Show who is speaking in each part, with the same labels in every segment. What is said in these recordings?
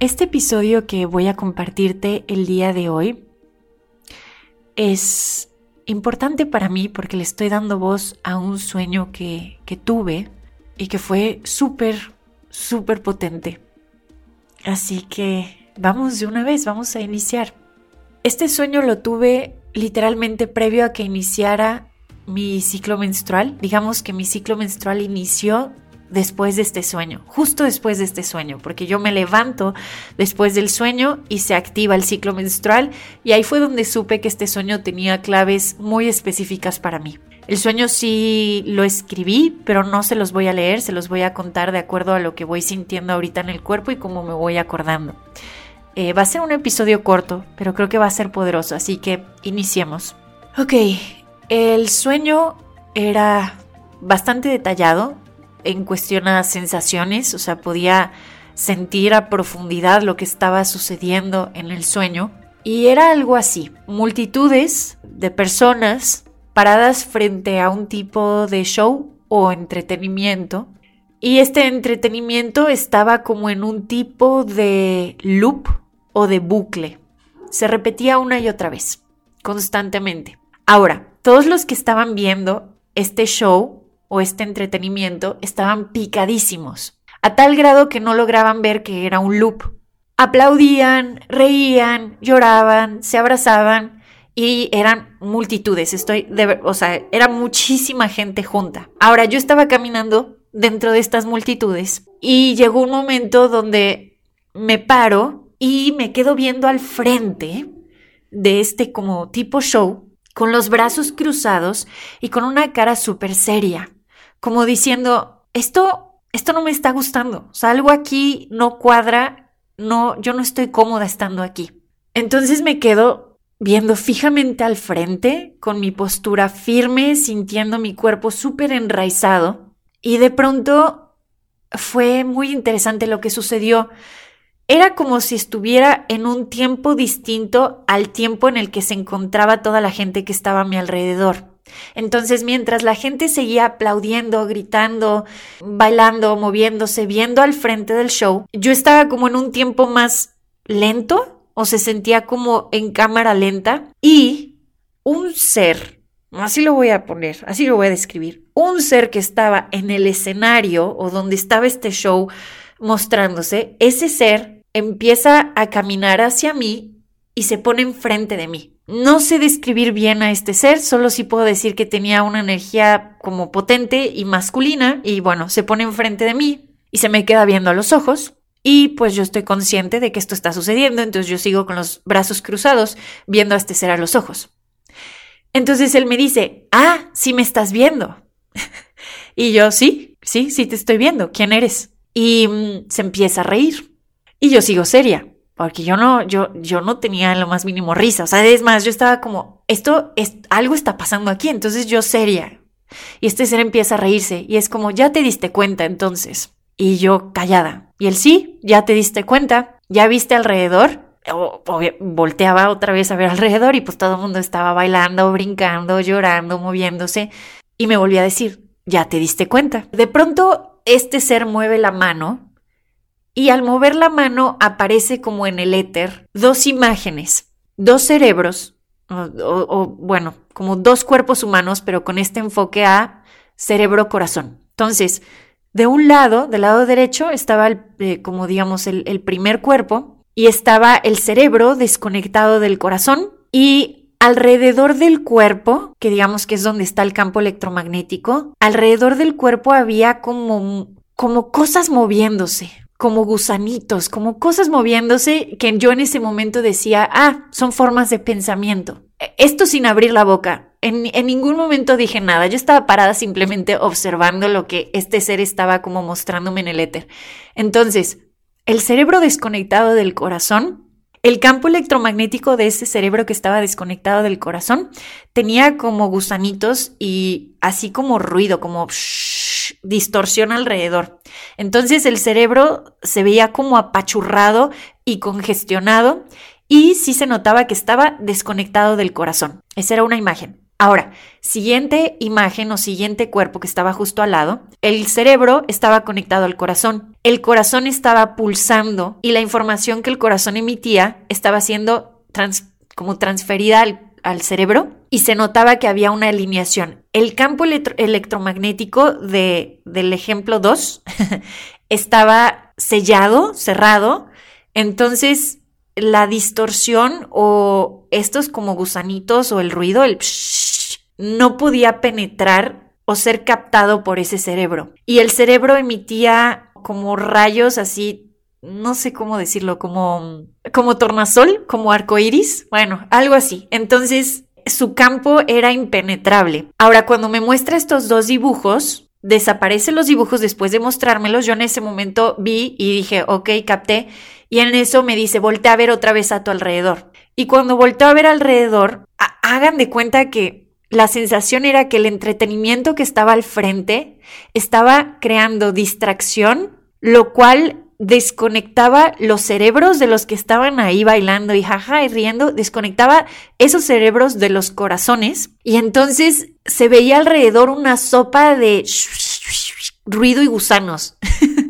Speaker 1: Este episodio que voy a compartirte el día de hoy es importante para mí porque le estoy dando voz a un sueño que, que tuve y que fue súper, súper potente. Así que vamos de una vez, vamos a iniciar. Este sueño lo tuve literalmente previo a que iniciara mi ciclo menstrual. Digamos que mi ciclo menstrual inició después de este sueño, justo después de este sueño, porque yo me levanto después del sueño y se activa el ciclo menstrual y ahí fue donde supe que este sueño tenía claves muy específicas para mí. El sueño sí lo escribí, pero no se los voy a leer, se los voy a contar de acuerdo a lo que voy sintiendo ahorita en el cuerpo y cómo me voy acordando. Eh, va a ser un episodio corto, pero creo que va a ser poderoso, así que iniciemos. Ok, el sueño era bastante detallado, en cuestión a sensaciones, o sea, podía sentir a profundidad lo que estaba sucediendo en el sueño. Y era algo así, multitudes de personas paradas frente a un tipo de show o entretenimiento. Y este entretenimiento estaba como en un tipo de loop o de bucle. Se repetía una y otra vez, constantemente. Ahora, todos los que estaban viendo este show o este entretenimiento estaban picadísimos, a tal grado que no lograban ver que era un loop. Aplaudían, reían, lloraban, se abrazaban y eran multitudes, estoy de, o sea, era muchísima gente junta. Ahora yo estaba caminando dentro de estas multitudes y llegó un momento donde me paro y me quedo viendo al frente de este como tipo show con los brazos cruzados y con una cara súper seria como diciendo, esto, esto no me está gustando, o sea, algo aquí no cuadra, no, yo no estoy cómoda estando aquí. Entonces me quedo viendo fijamente al frente, con mi postura firme, sintiendo mi cuerpo súper enraizado, y de pronto fue muy interesante lo que sucedió. Era como si estuviera en un tiempo distinto al tiempo en el que se encontraba toda la gente que estaba a mi alrededor. Entonces, mientras la gente seguía aplaudiendo, gritando, bailando, moviéndose, viendo al frente del show, yo estaba como en un tiempo más lento o se sentía como en cámara lenta y un ser, así lo voy a poner, así lo voy a describir, un ser que estaba en el escenario o donde estaba este show mostrándose, ese ser empieza a caminar hacia mí y se pone enfrente de mí. No sé describir bien a este ser, solo sí puedo decir que tenía una energía como potente y masculina y bueno, se pone enfrente de mí y se me queda viendo a los ojos y pues yo estoy consciente de que esto está sucediendo, entonces yo sigo con los brazos cruzados viendo a este ser a los ojos. Entonces él me dice, ah, sí me estás viendo. y yo, sí, sí, sí te estoy viendo, ¿quién eres? Y mm, se empieza a reír. Y yo sigo seria porque yo no, yo, yo no tenía lo más mínimo risa. O sea, es más, yo estaba como, esto es, algo está pasando aquí. Entonces yo seria. Y este ser empieza a reírse y es como, ya te diste cuenta entonces. Y yo callada. Y él sí, ya te diste cuenta, ya viste alrededor. O, volteaba otra vez a ver alrededor y pues todo el mundo estaba bailando, brincando, llorando, moviéndose. Y me volví a decir, ya te diste cuenta. De pronto, este ser mueve la mano y al mover la mano aparece como en el éter dos imágenes, dos cerebros, o, bueno, como dos cuerpos humanos, pero con este enfoque a cerebro-corazón. Entonces, de un lado, del lado derecho, estaba eh, como digamos el, el primer cuerpo y estaba el cerebro desconectado del corazón y alrededor del cuerpo, que digamos que es donde está el campo electromagnético, alrededor del cuerpo había como, como cosas moviéndose, como gusanitos, como cosas moviéndose que yo en ese momento decía, ah, son formas de pensamiento. Esto sin abrir la boca. en, en, ningún momento dije nada. Yo estaba parada simplemente observando lo que este ser estaba como mostrándome en el éter. Entonces, el cerebro desconectado del corazón el campo electromagnético de ese cerebro que estaba desconectado del corazón tenía como gusanitos y así como ruido, como distorsión alrededor. Entonces el cerebro se veía como apachurrado y congestionado y sí se notaba que estaba desconectado del corazón. Esa era una imagen. Ahora, siguiente imagen o siguiente cuerpo que estaba justo al lado, el cerebro estaba conectado al corazón. El corazón estaba pulsando y la información que el corazón emitía estaba siendo como transferida al, cerebro y se notaba que había una alineación. El campo electromagnético de, del ejemplo 2 estaba sellado, cerrado, entonces la distorsión o estos como gusanitos o el ruido, el no podía penetrar o ser captado por ese cerebro. Y el cerebro emitía como rayos así, no sé cómo decirlo, como, como tornasol, como arcoíris, bueno, algo así. Entonces, su campo era impenetrable. Ahora, cuando me muestra estos dos dibujos, desaparecen los dibujos después de mostrármelos. Yo en ese momento vi y dije, ok, capté. Y en eso me dice, voltea a ver otra vez a tu alrededor. Y cuando volteo a ver alrededor, hagan de cuenta que la sensación era que el entretenimiento que estaba al frente estaba creando distracción, lo cual desconectaba los cerebros de los que estaban ahí bailando y jaja y riendo, desconectaba esos cerebros de los corazones y entonces se veía alrededor una sopa de ruido y gusanos.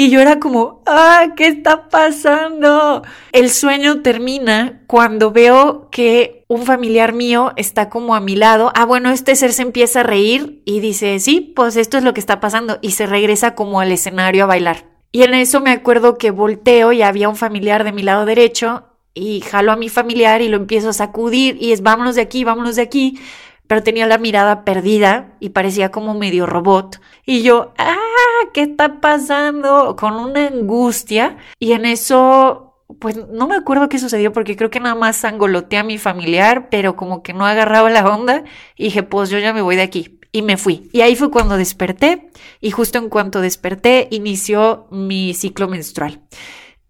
Speaker 1: Y yo era como, ah, ¿qué está pasando? El sueño termina cuando veo que un familiar mío está como a mi lado. Ah, bueno, este ser se empieza a reír y dice, sí, pues esto es lo que está pasando. Y se regresa como al escenario a bailar. Y en eso me acuerdo que volteo y había un familiar de mi lado derecho y jalo a mi familiar y lo empiezo a sacudir y es vámonos de aquí, vámonos de aquí pero tenía la mirada perdida y parecía como medio robot. Y yo, ah, ¿qué está pasando? Con una angustia. Y en eso, pues no me acuerdo qué sucedió porque creo que nada más angoloteé a mi familiar, pero como que no agarraba la onda. Y dije, pues yo ya me voy de aquí. Y me fui. Y ahí fue cuando desperté. Y justo en cuanto desperté, inició mi ciclo menstrual.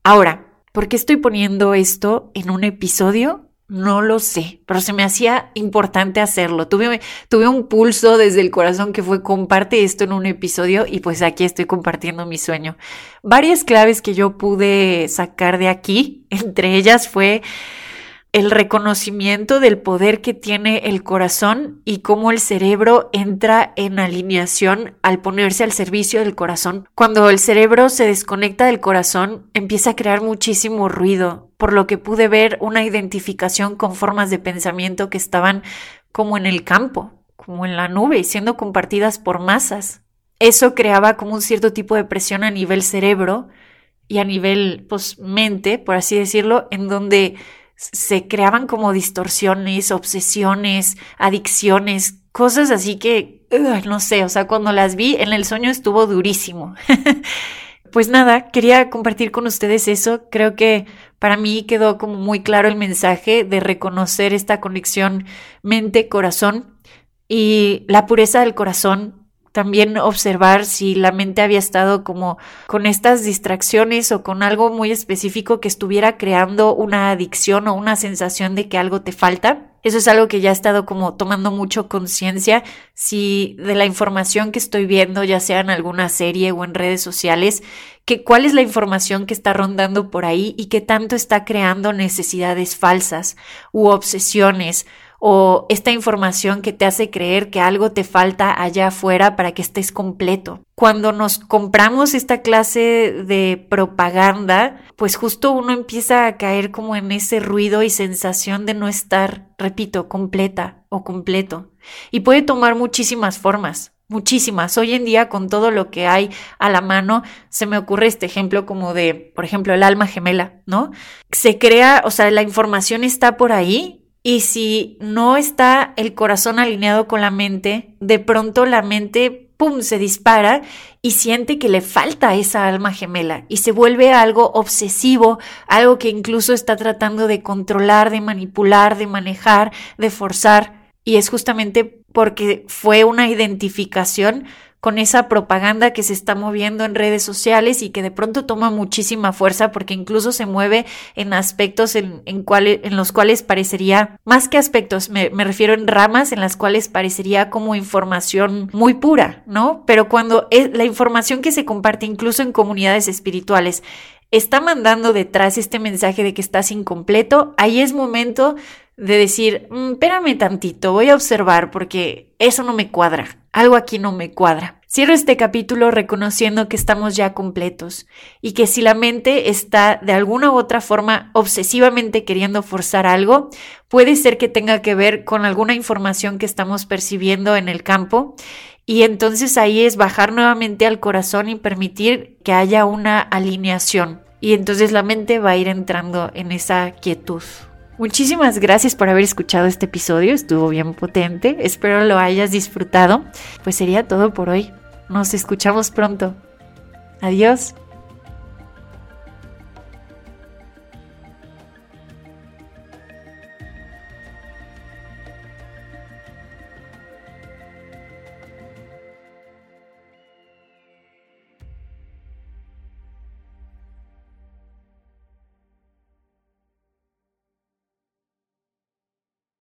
Speaker 1: Ahora, ¿por qué estoy poniendo esto en un episodio? No lo sé, pero se me hacía importante hacerlo. Tuve, un pulso desde el corazón que fue comparte esto en un episodio y pues aquí estoy compartiendo mi sueño. Varias claves que yo pude sacar de aquí, entre ellas fue el reconocimiento del poder que tiene el corazón y cómo el cerebro entra en alineación al ponerse al servicio del corazón. Cuando el cerebro se desconecta del corazón, empieza a crear muchísimo ruido, por lo que pude ver una identificación con formas de pensamiento que estaban como en el campo, como en la nube, siendo compartidas por masas. Eso creaba como un cierto tipo de presión a nivel cerebro y a nivel pues, mente, por así decirlo, en donde se creaban como distorsiones, obsesiones, adicciones, cosas así que, no sé, o sea, cuando las vi en el sueño estuvo durísimo. pues nada, quería compartir con ustedes eso. Creo que para mí quedó como muy claro el mensaje de reconocer esta conexión mente-corazón y la pureza del corazón también observar si la mente había estado como con estas distracciones o con algo muy específico que estuviera creando una adicción o una sensación de que algo te falta. Eso es algo que ya he estado como tomando mucho conciencia si de la información que estoy viendo, ya sea en alguna serie o en redes sociales, que cuál es la información que está rondando por ahí y que tanto está creando necesidades falsas u obsesiones o esta información que te hace creer que algo te falta allá afuera para que estés completo. Cuando nos compramos esta clase de propaganda, pues justo uno empieza a caer como en ese ruido y sensación de no estar, repito, completa o completo. Y puede tomar muchísimas formas muchísimas. Hoy en día, con todo lo que hay a la mano, se me ocurre este ejemplo como de, por ejemplo, el alma gemela, ¿no? Se crea, o sea, la información está por ahí y si no está el corazón alineado con la mente, de pronto la mente, ¡pum!, se dispara y siente que le falta esa alma gemela y se vuelve algo obsesivo, algo que incluso está tratando de controlar, de manipular, de manejar, de forzar. y es justamente porque fue una identificación con esa propaganda que se está moviendo en redes sociales y que de pronto toma muchísima fuerza porque incluso se mueve en aspectos en, en, los cuales parecería, más que aspectos, me, me, refiero en ramas en las cuales parecería como información muy pura, ¿no? Pero cuando es la información que se comparte incluso en comunidades espirituales está mandando detrás este mensaje de que estás incompleto, ahí es momento de decir, mm, espérame tantito, voy a observar porque eso no me cuadra, algo aquí no me cuadra. Cierro este capítulo reconociendo que estamos ya completos y que si la mente está de alguna u otra forma obsesivamente queriendo forzar algo, puede ser que tenga que ver con alguna información que estamos percibiendo en el campo y entonces ahí es bajar nuevamente al corazón y permitir que haya una alineación. Y entonces la mente va a ir entrando en esa quietud. Muchísimas gracias por haber escuchado este episodio, estuvo bien potente, espero lo hayas disfrutado. Pues sería todo por hoy, nos escuchamos pronto. Adiós.